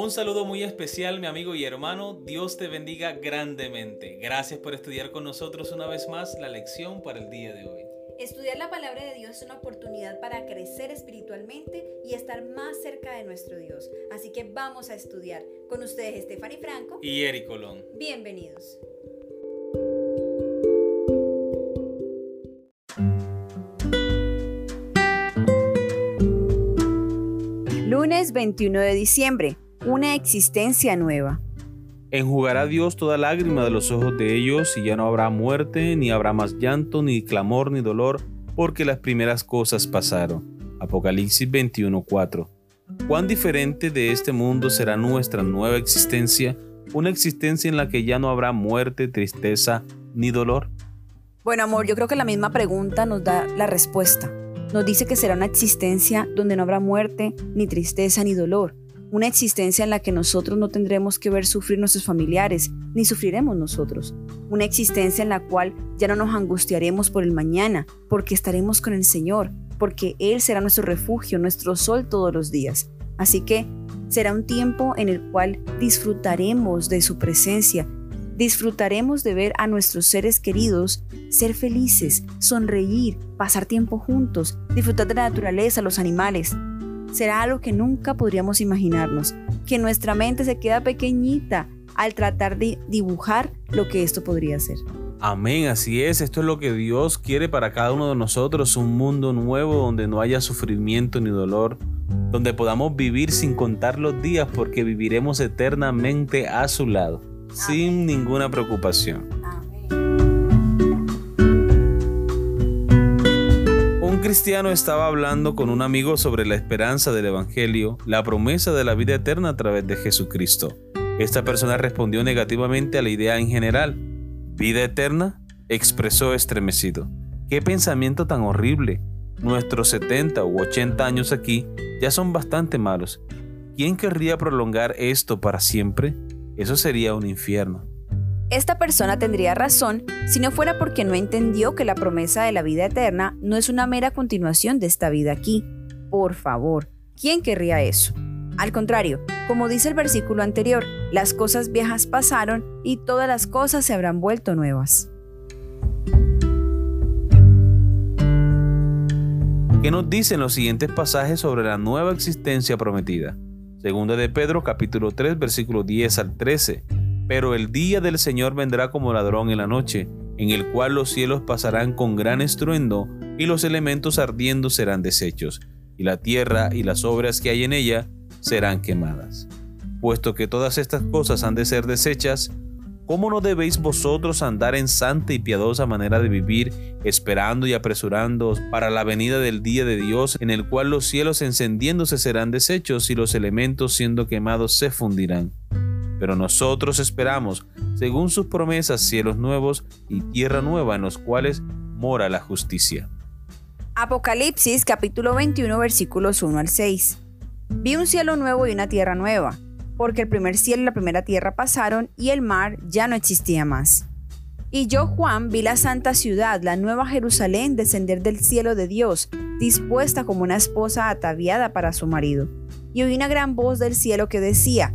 Un saludo muy especial, mi amigo y hermano. Dios te bendiga grandemente. Gracias por estudiar con nosotros una vez más la lección para el día de hoy. Estudiar la palabra de Dios es una oportunidad para crecer espiritualmente y estar más cerca de nuestro Dios. Así que vamos a estudiar. Con ustedes, Stephanie Franco y Eric Colón. Bienvenidos. Lunes 21 de diciembre. Una existencia nueva. Enjugará Dios toda lágrima de los ojos de ellos y ya no habrá muerte, ni habrá más llanto, ni clamor, ni dolor, porque las primeras cosas pasaron. Apocalipsis 21:4. ¿Cuán diferente de este mundo será nuestra nueva existencia? Una existencia en la que ya no habrá muerte, tristeza, ni dolor. Bueno, amor, yo creo que la misma pregunta nos da la respuesta. Nos dice que será una existencia donde no habrá muerte, ni tristeza, ni dolor. Una existencia en la que nosotros no tendremos que ver sufrir nuestros familiares, ni sufriremos nosotros. Una existencia en la cual ya no nos angustiaremos por el mañana, porque estaremos con el Señor, porque Él será nuestro refugio, nuestro sol todos los días. Así que será un tiempo en el cual disfrutaremos de su presencia Disfrutaremos de ver a nuestros seres queridos ser felices, sonreír, pasar tiempo juntos, disfrutar de la naturaleza, los animales. Será algo que nunca podríamos imaginarnos, que nuestra mente se queda pequeñita al tratar de dibujar lo que esto podría ser. Amén, así es, esto es lo que Dios quiere para cada uno de nosotros, un mundo nuevo donde no haya sufrimiento ni dolor, donde podamos vivir sin contar los días porque viviremos eternamente a su lado sin ninguna preocupación. Un cristiano estaba hablando con un amigo sobre la esperanza del Evangelio, la promesa de la vida eterna a través de Jesucristo. Esta persona respondió negativamente a la idea en general. ¿Vida eterna? expresó estremecido. ¡Qué pensamiento tan horrible! Nuestros 70 u 80 años aquí ya son bastante malos. ¿Quién querría prolongar esto para siempre? Eso sería un infierno. Esta persona tendría razón si no fuera porque no entendió que la promesa de la vida eterna no es una mera continuación de esta vida aquí. Por favor, ¿quién querría eso? Al contrario, como dice el versículo anterior, las cosas viejas pasaron y todas las cosas se habrán vuelto nuevas. ¿Qué nos dicen los siguientes pasajes sobre la nueva existencia prometida? Segunda de Pedro capítulo 3 versículo 10 al 13. Pero el día del Señor vendrá como ladrón en la noche, en el cual los cielos pasarán con gran estruendo, y los elementos ardiendo serán deshechos, y la tierra y las obras que hay en ella serán quemadas. Puesto que todas estas cosas han de ser deshechas, ¿Cómo no debéis vosotros andar en santa y piadosa manera de vivir, esperando y apresurándoos para la venida del día de Dios, en el cual los cielos encendiéndose serán deshechos y los elementos siendo quemados se fundirán? Pero nosotros esperamos, según sus promesas, cielos nuevos y tierra nueva en los cuales mora la justicia. Apocalipsis capítulo 21 versículos 1 al 6. Vi un cielo nuevo y una tierra nueva porque el primer cielo y la primera tierra pasaron y el mar ya no existía más. Y yo, Juan, vi la santa ciudad, la nueva Jerusalén, descender del cielo de Dios, dispuesta como una esposa ataviada para su marido. Y oí una gran voz del cielo que decía,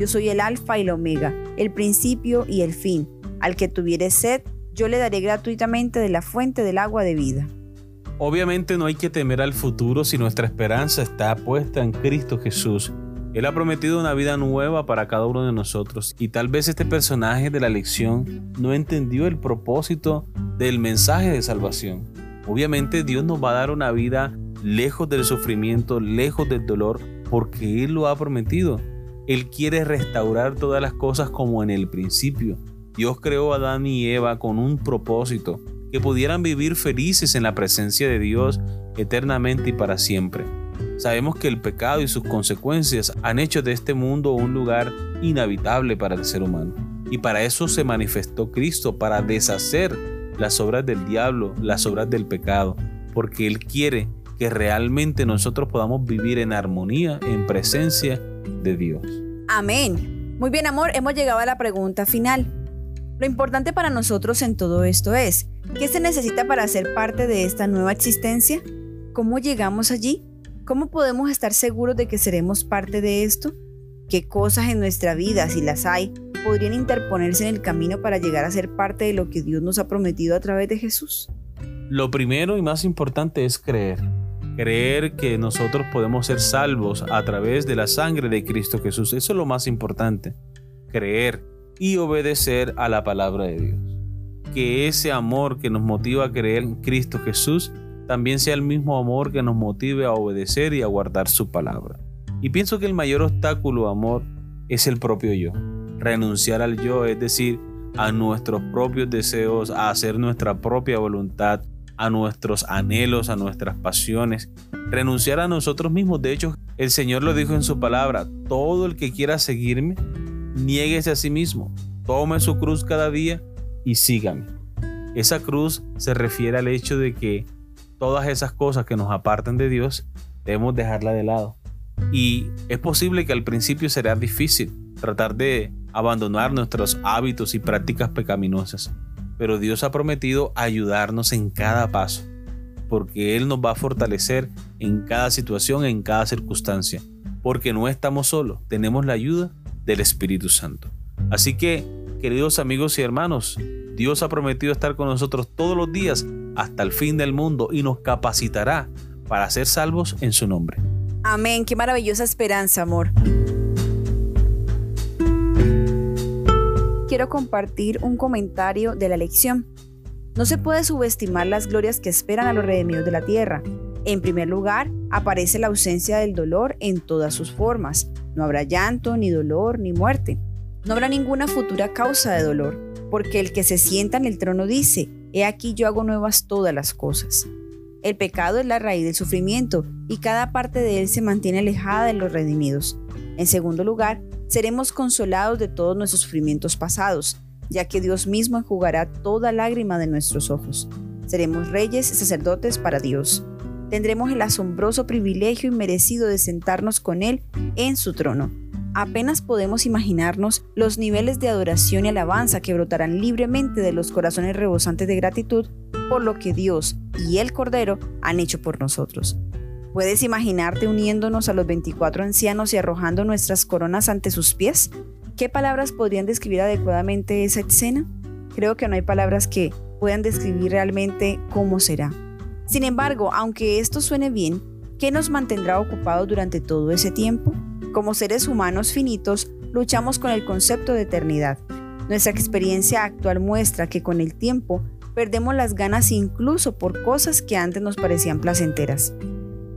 yo soy el alfa y el omega, el principio y el fin. Al que tuviere sed, yo le daré gratuitamente de la fuente del agua de vida. Obviamente no hay que temer al futuro si nuestra esperanza está puesta en Cristo Jesús. Él ha prometido una vida nueva para cada uno de nosotros y tal vez este personaje de la lección no entendió el propósito del mensaje de salvación. Obviamente Dios nos va a dar una vida lejos del sufrimiento, lejos del dolor, porque Él lo ha prometido. Él quiere restaurar todas las cosas como en el principio. Dios creó a Adán y Eva con un propósito que pudieran vivir felices en la presencia de Dios eternamente y para siempre. Sabemos que el pecado y sus consecuencias han hecho de este mundo un lugar inhabitable para el ser humano. Y para eso se manifestó Cristo, para deshacer las obras del diablo, las obras del pecado, porque Él quiere que realmente nosotros podamos vivir en armonía, en presencia de Dios. Amén. Muy bien, amor, hemos llegado a la pregunta final. Lo importante para nosotros en todo esto es, ¿qué se necesita para ser parte de esta nueva existencia? ¿Cómo llegamos allí? ¿Cómo podemos estar seguros de que seremos parte de esto? ¿Qué cosas en nuestra vida, si las hay, podrían interponerse en el camino para llegar a ser parte de lo que Dios nos ha prometido a través de Jesús? Lo primero y más importante es creer. Creer que nosotros podemos ser salvos a través de la sangre de Cristo Jesús. Eso es lo más importante. Creer y obedecer a la palabra de Dios. Que ese amor que nos motiva a creer en Cristo Jesús también sea el mismo amor que nos motive a obedecer y a guardar su palabra. Y pienso que el mayor obstáculo, amor, es el propio yo. Renunciar al yo, es decir, a nuestros propios deseos, a hacer nuestra propia voluntad, a nuestros anhelos, a nuestras pasiones, renunciar a nosotros mismos. De hecho, el Señor lo dijo en su palabra, todo el que quiera seguirme, niéguese a sí mismo, tome su cruz cada día y sígame. Esa cruz se refiere al hecho de que todas esas cosas que nos apartan de Dios, debemos dejarla de lado. Y es posible que al principio será difícil tratar de abandonar nuestros hábitos y prácticas pecaminosas pero Dios ha prometido ayudarnos en cada paso, porque Él nos va a fortalecer en cada situación, en cada circunstancia, porque no estamos solos, tenemos la ayuda del Espíritu Santo. Así que, queridos amigos y hermanos, Dios ha prometido estar con nosotros todos los días hasta el fin del mundo y nos capacitará para ser salvos en su nombre. Amén, qué maravillosa esperanza, amor. Quiero compartir un comentario de la lección. No se puede subestimar las glorias que esperan a los redimidos de la tierra. En primer lugar, aparece la ausencia del dolor en todas sus formas. No habrá llanto, ni dolor, ni muerte. No habrá ninguna futura causa de dolor, porque el que se sienta en el trono dice, He aquí yo hago nuevas todas las cosas. El pecado es la raíz del sufrimiento y cada parte de él se mantiene alejada de los redimidos. En segundo lugar, seremos consolados de todos nuestros sufrimientos pasados, ya que Dios mismo enjugará toda lágrima de nuestros ojos. Seremos reyes y sacerdotes para Dios. Tendremos el asombroso privilegio y merecido de sentarnos con Él en su trono. Apenas podemos imaginarnos los niveles de adoración y alabanza que brotarán libremente de los corazones rebosantes de gratitud por lo que Dios y el Cordero han hecho por nosotros. ¿Puedes imaginarte uniéndonos a los 24 ancianos y arrojando nuestras coronas ante sus pies? ¿Qué palabras podrían describir adecuadamente esa escena? Creo que no hay palabras que puedan describir realmente cómo será. Sin embargo, aunque esto suene bien, ¿qué nos mantendrá ocupados durante todo ese tiempo? Como seres humanos finitos, luchamos con el concepto de eternidad. Nuestra experiencia actual muestra que con el tiempo perdemos las ganas incluso por cosas que antes nos parecían placenteras.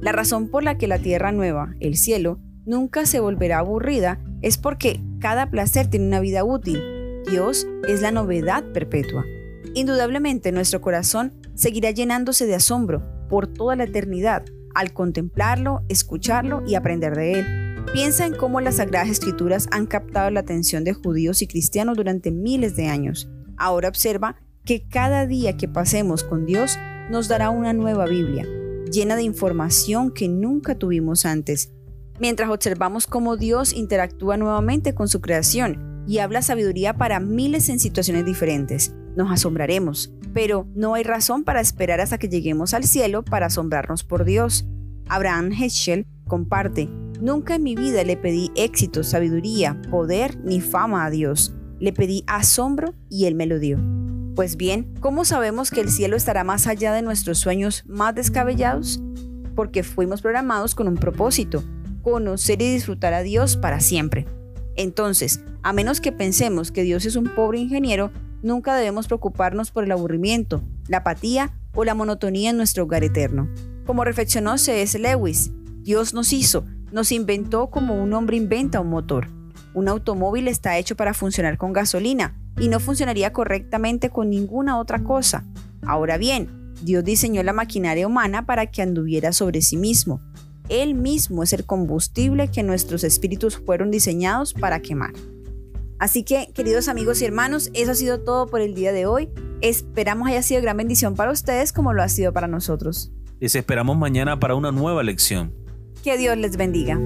La razón por la que la tierra nueva, el cielo, nunca se volverá aburrida es porque cada placer tiene una vida útil. Dios es la novedad perpetua. Indudablemente nuestro corazón seguirá llenándose de asombro por toda la eternidad al contemplarlo, escucharlo y aprender de él. Piensa en cómo las Sagradas Escrituras han captado la atención de judíos y cristianos durante miles de años. Ahora observa que cada día que pasemos con Dios nos dará una nueva Biblia, llena de información que nunca tuvimos antes, mientras observamos cómo Dios interactúa nuevamente con su creación y habla sabiduría para miles en situaciones diferentes. Nos asombraremos, pero no hay razón para esperar hasta que lleguemos al cielo para asombrarnos por Dios. Abraham Heschel comparte, nunca en mi vida le pedí éxito, sabiduría, poder ni fama a Dios. Le pedí asombro y Él me lo dio. Pues bien, ¿cómo sabemos que el cielo estará más allá de nuestros sueños más descabellados? Porque fuimos programados con un propósito, conocer y disfrutar a Dios para siempre. Entonces, a menos que pensemos que Dios es un pobre ingeniero, nunca debemos preocuparnos por el aburrimiento, la apatía o la monotonía en nuestro hogar eterno. Como reflexionó C.S. Lewis, Dios nos hizo, nos inventó como un hombre inventa un motor. Un automóvil está hecho para funcionar con gasolina, y no funcionaría correctamente con ninguna otra cosa. Ahora bien, Dios diseñó la maquinaria humana para que anduviera sobre sí mismo. Él mismo es el combustible que nuestros espíritus fueron diseñados para quemar. Así que, queridos amigos y hermanos, eso ha sido todo por el día de hoy. Esperamos haya sido gran bendición para ustedes como lo ha sido para nosotros. Les esperamos mañana para una nueva lección. Que Dios les bendiga.